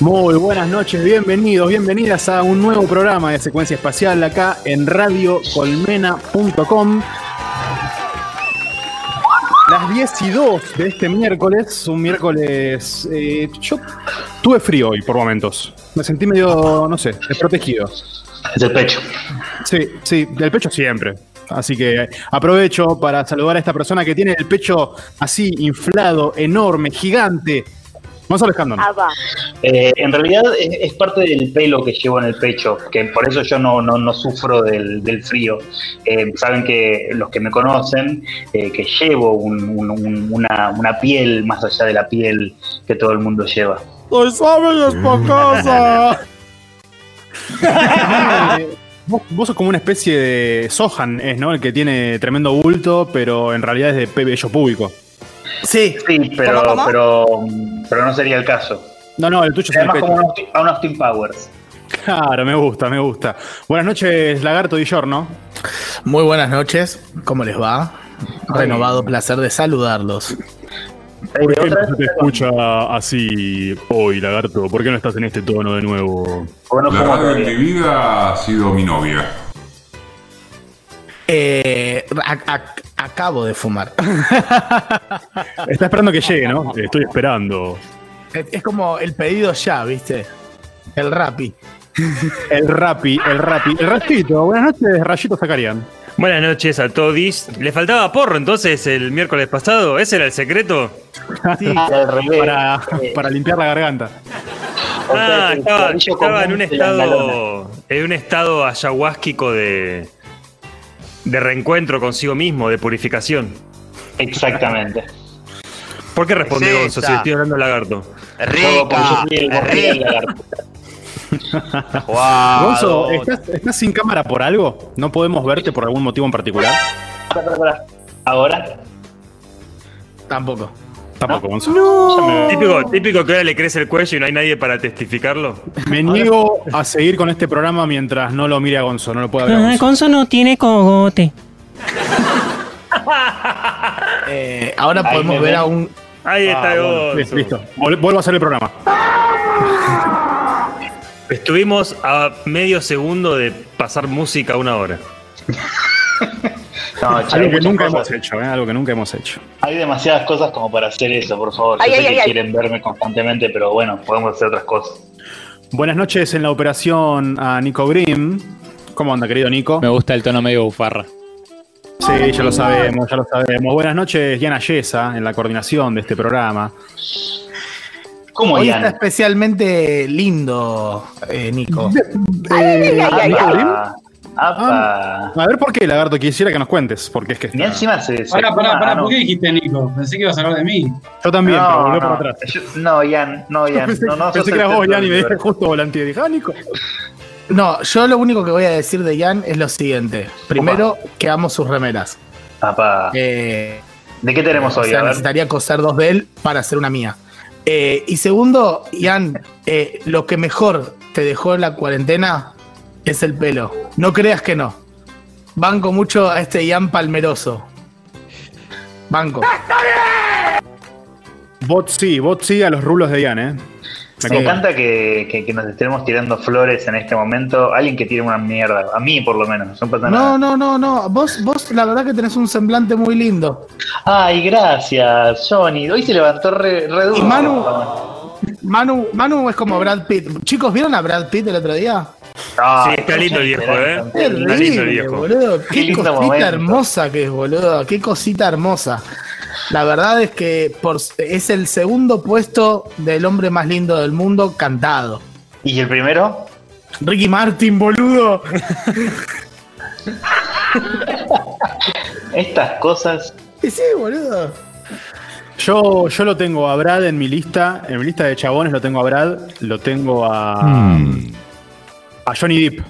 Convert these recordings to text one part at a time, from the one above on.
Muy buenas noches, bienvenidos, bienvenidas a un nuevo programa de secuencia espacial acá en radiocolmena.com. Las 10 y 2 de este miércoles, un miércoles. eh, yo tuve frío hoy por momentos. Me sentí medio, no sé, desprotegido. Es el pecho. Sí, sí, del pecho siempre. Así que aprovecho para saludar a esta persona que tiene el pecho así inflado, enorme, gigante. Gonzalo Escandón. Ah, va. Eh, en realidad es, es parte del pelo que llevo en el pecho, que por eso yo no, no, no sufro del, del frío. Eh, saben que los que me conocen, eh, que llevo un- un- un- una, una piel más allá de la piel que todo el mundo lleva. ¡Soy suave y esponjosa! Vos, vos sos como una especie de Sohan, es, ¿no? El que tiene tremendo bulto, pero en realidad es de pello público. Sí, Sí, pero, ¿Cómo, cómo? pero, pero no sería el caso. No, no, el tuyo es el Además, pecho. como a un Austin Powers. Claro, me gusta, me gusta. Buenas noches, Lagarto y ¿no? muy buenas noches. ¿Cómo les va? Renovado placer de saludarlos. ¿Por qué no se te escucha así hoy, Lagarto? ¿Por qué no estás en este tono de nuevo? Bueno, La radio de mi vida ha sido mi novia. Eh, a- a- acabo de fumar. Está esperando que llegue, ¿no? Estoy esperando. Es, es como el pedido ya, ¿viste? El rapi. El rapi, el rapi. El rastito. Buenas noches, Rayito Zacarian. Buenas noches a todos. ¿Le faltaba porro entonces el miércoles pasado? ¿Ese era el secreto? Revés. Para, para limpiar la garganta. Ah, estaba, estaba en un estado en un estado ayahuásquico de de reencuentro consigo mismo, de purificación. Exactamente. ¿Por qué respondió Es Gonzo si estoy hablando lagarto? Rica, el lagarto. Guau, Gonzo, ¿estás, estás sin cámara por algo? ¿No podemos verte por algún motivo en particular? Ahora. Tampoco. Tampoco, Gonzo. Ya me- Típico, típico que ahora le crece el cuello y no hay nadie para testificarlo. Me niego a seguir con este programa mientras no lo mire a Gonzo. No lo puedo ver Ah, Gonzo. Gonzo no tiene cogote. Eh, ahora Ahí podemos ver a un. Ahí está Ah, bueno, Gonzo. listo. Vol- Vuelvo a hacer el programa. Estuvimos a medio segundo de pasar música a una hora. No, che, Algo que nunca cosas. hemos hecho, ¿eh? Algo que nunca hemos hecho. Hay demasiadas cosas como para hacer eso, por favor. Yo Ay, sé ay, que quieren verme constantemente, pero bueno, podemos hacer otras cosas. Buenas noches en la operación a Nico Grimm. ¿Cómo anda, querido Nico? Me gusta el tono medio bufarra. Sí, ya lo sabemos, ya lo sabemos. Buenas noches, Diana Yesa, en la coordinación de este programa. ¿Cómo, Hoy Ian? está especialmente lindo, eh, Nico. Ay, ay, ay, ¿Nico ay. Apa. A ver por qué, Lagarto, quisiera que nos cuentes. Porque es que Y está- encima se. se- Pará, pará, pará, Ah, no. ¿por qué dijiste Nico? Pensé que ibas a hablar de mí. Yo también, pero No, volvió para no, atrás. yo- no, Ian, no, Ian. pensé No, no, pensé que eras vos, Ian, y me dije justo volante. Dije, ah, Nico. No, yo lo único que voy a decir de Jan es lo siguiente. Primero, que amo sus remeras. Apa. Eh, ¿De qué tenemos o hoy? sea, A ver. necesitaría coser dos de él para hacer una mía. Eh, y segundo, Ian, eh, lo que mejor te dejó en la cuarentena es el pelo. No creas que no. Banco mucho a este Ian palmeroso. Banco. Bot sí, bot sí a los rulos de Ian, ¿eh? Me encanta que, que- que nos estemos tirando flores en este momento. Alguien que tire una mierda. A mí, por lo menos. No pasa nada. No, no, no, no. Vos, vos la verdad que tenés un semblante muy lindo. Ay, gracias, Johnny. Hoy se levantó re, re duro. Y Manu, Manu, Manu es como Brad Pitt. Chicos, ¿vieron a Brad Pitt el otro día? Ay, Sí, está lindo el viejo, ¿eh? Qué Está lindo el viejo. boludo. Qué cosita momento. hermosa que es, boludo. Qué cosita hermosa. La verdad es que por, es el segundo puesto del hombre más lindo del mundo cantado. ¿Y el primero? Ricky Martin, boludo. Estas cosas. Y sí, boludo. Yo, yo lo tengo a Brad en mi lista. En mi lista de chabones lo tengo a Brad. Lo tengo a. Hmm. A Johnny Depp.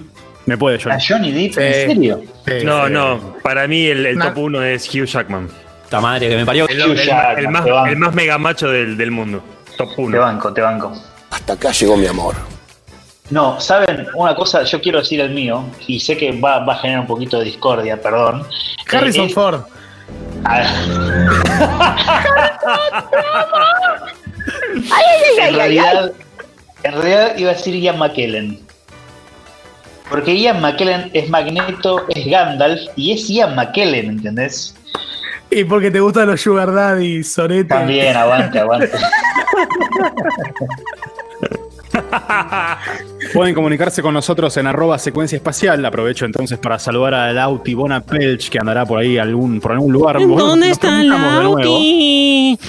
Me puede, ¿A Johnny. Johnny Depp? ¿En serio? No, no. Para mí el, top 1 es Hugh Jackman. Esta madre que me parió. El, Hugh el- Jackman, el más, te el más mega macho del, del mundo. Top Te 1. banco, te banco. Hasta acá llegó mi amor. No, saben, una cosa, yo quiero decir el mío, y sé que va, va a generar un poquito de discordia, perdón. Harrison Eh, Ford. Ay, ay, ay, en ay, ay, ay. realidad, En realidad iba a decir Ian McKellen. Porque Ian McKellen es Magneto, es Gandalf y es Ian McKellen, ¿entendés? Y porque te gustan los Sugar Daddy, Sorete. También, aguante, aguante. Pueden comunicarse con nosotros en arroba secuencia espacial. Aprovecho entonces para saludar a Lauti Bona Pelch, que andará por ahí algún, por algún lugar. ¿Dónde nos está preguntamos de nuevo, Lauti?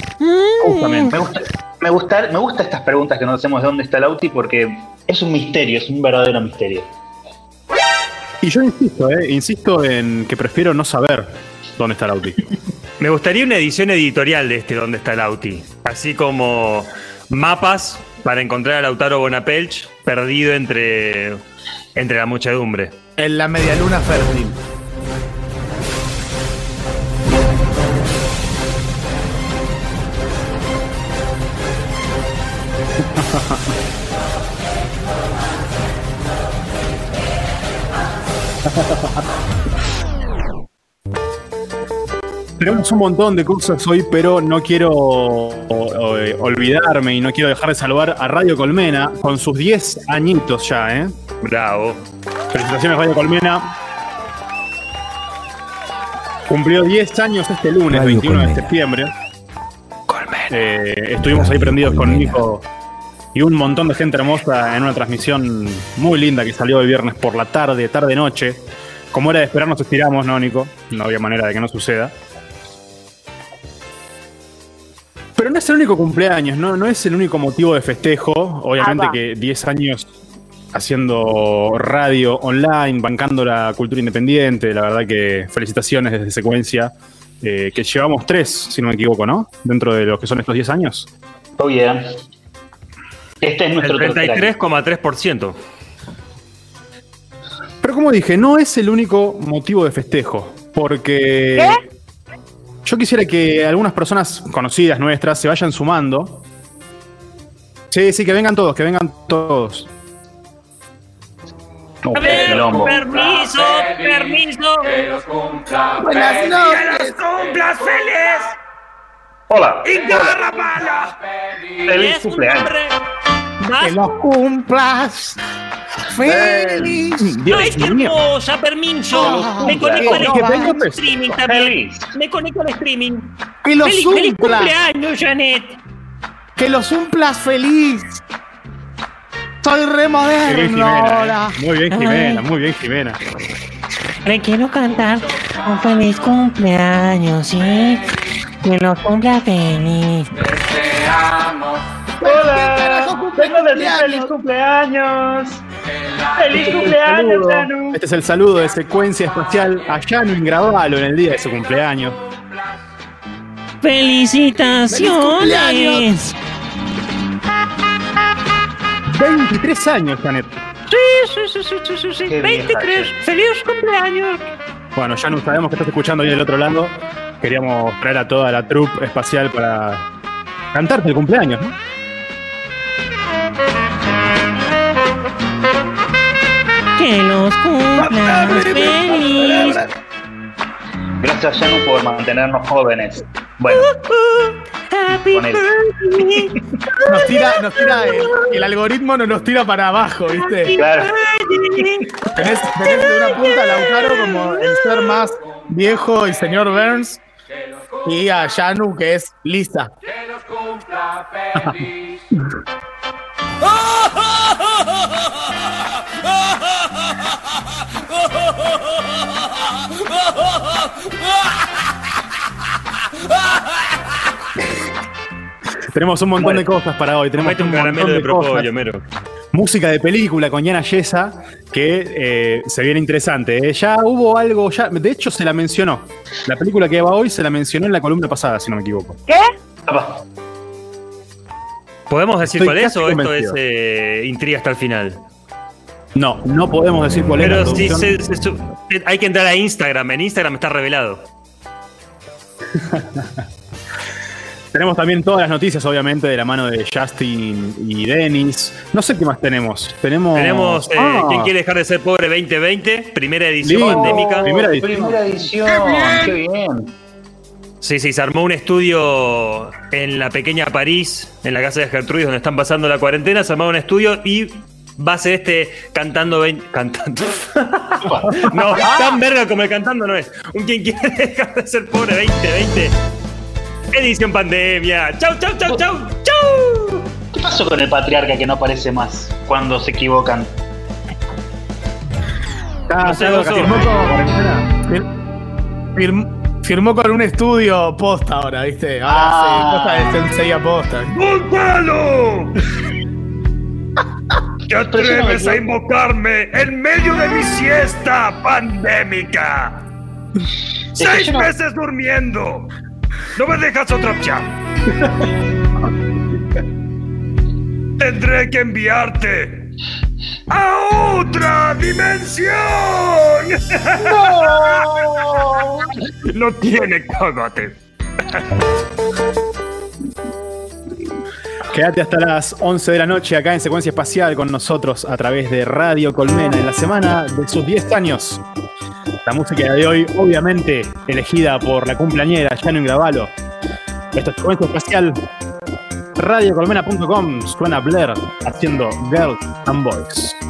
Justamente. Me gusta, me, gusta, me gusta estas preguntas que nos hacemos de dónde está el Auti porque es un misterio, es un verdadero misterio. Y yo insisto, eh, insisto en que prefiero no saber dónde está Lauti. Me gustaría una edición editorial de este Donde está el Auti. Así como mapas para encontrar a Lautaro Bonapelch perdido entre, entre la muchedumbre. En la medialuna fértil. Tenemos un montón de cosas hoy, pero no quiero o- o- eh, olvidarme y no quiero dejar de saludar a Radio Colmena con sus 10 añitos ya, ¿eh? Bravo. Felicitaciones, Radio Colmena. Cumplió 10 años este lunes, Radio 21 de Colmena. septiembre. Eh, estuvimos ahí prendidos con Colmena. Nico y un montón de gente hermosa en una transmisión muy linda que salió el viernes por la tarde, tarde-noche. Como era de esperar, nos estiramos, ¿no, Nico? No había manera de que no suceda. Pero no es el único cumpleaños, no, no es el único motivo de festejo. Obviamente que 10 años haciendo radio online, bancando la cultura independiente. La verdad que felicitaciones desde secuencia. eh, que llevamos tres, si no me equivoco, ¿no? Dentro de los que son estos 10 años. Oh yeah. Este es nuestro tercer año. 33,3%. Pero como dije, no es el único motivo de festejo. Porque yo quisiera que algunas personas conocidas nuestras se vayan sumando. Sí, sí, que vengan todos, que vengan todos. Uh, quilombo. Permiso, permiso. Buenas noches. cumplas feliz! Hola. ¡Feliz cumpleaños. Que los cumplas. Feliz. ¡Ay, qué hermosa! Permiso. Me conecto al ¿Qué al feliz? streaming también. Me conecto al streaming. Que los ¡Feliz, feliz cumplas. cumpleaños, Janet! Que los cumplas feliz. Soy re moderno Jimena, ahora. eh. Muy bien, Jimena, muy bien, Jimena. Le quiero cantar un feliz cumpleaños, ¿sí? Que los cumpla feliz. Hola. Vengo a decir feliz cumpleaños. Feliz cumpleaños, Saludo. Danu. Este es el saludo de secuencia espacial a Yano Ingravalo en el día de su cumpleaños. ¡Felicitaciones! 23 años, Janet. Sí, sí, sí, sí, sí, sí, sí. Qué vieja, 23. che. ¡Feliz cumpleaños! Bueno, Yano, sabemos que estás escuchando ahí del otro lado. Queríamos traer a toda la troupe espacial para cantarte el cumpleaños, ¿no? Que los cumplas feliz. Gracias, Janu, por mantenernos jóvenes. Bueno, Happy Con él. birthday. Nos tira, nos tira el, el algoritmo no nos tira para abajo, ¿viste? claro. Tenés, tenés de una punta a Lautaro como el ser más viejo y señor Burns. Y a Yanu, que es Lisa. Tenemos un montón de cosas para hoy. Tenemos un montón caramelo de cosas. propóleo, mero. Música de película con Yana Yesa, que eh, se viene interesante. ¿eh? Ya hubo algo, ya, de hecho se la mencionó. La película que va hoy se la mencionó en la columna pasada, si no me equivoco. Apa. ¿Podemos decir Estoy cuál es o esto es eh, intriga hasta el final? No, no podemos decir cuál es Pero sí, producción. se- se su- hay que entrar a Instagram. En Instagram está revelado. Tenemos también todas las noticias, obviamente, de la mano de Justin y Dennis. No sé qué más tenemos. Tenemos. Tenemos eh, Ah, ¿Quién quiere dejar de ser pobre 2020? Primera edición Lindo. pandémica. Primera edición. Primera edición. Qué bien. Sí, sí, se armó un estudio en la pequeña París, en la casa de Gertrudis, donde están pasando la cuarentena. Se armó un estudio y va a ser este cantando. vein- Cantando. no, tan verga como el cantando no es. Un quien quiere dejar de ser pobre 2020. Edición pandemia. Chau, chau, chau, chau, chau. ¿Qué pasó con el patriarca que no aparece más cuando se equivocan? Está No Oso. vacaciones por cuarentena. Fir- firm- firmó con un estudio posta ahora, ¿viste? Ahora Ah. sí, cosa de Sensei a posta. ¡Gonzalo! ¿Te atreves a invocarme en medio de mi siesta pandémica? ¡Seis no- meses durmiendo! ¡No me dejas otra opción! Tendré que enviarte a otra dimensión. ¡No! no tiene cágate. Quédate hasta las 11 de la noche acá en Secuencia Espacial con nosotros a través de Radio Colmena en la semana de sus 10 años. La música de hoy, obviamente, elegida por la cumpleañera Janine Gravalo. Esto es Secuencia Espacial. Radiocolmena.com suena Blair haciendo Girls and Boys.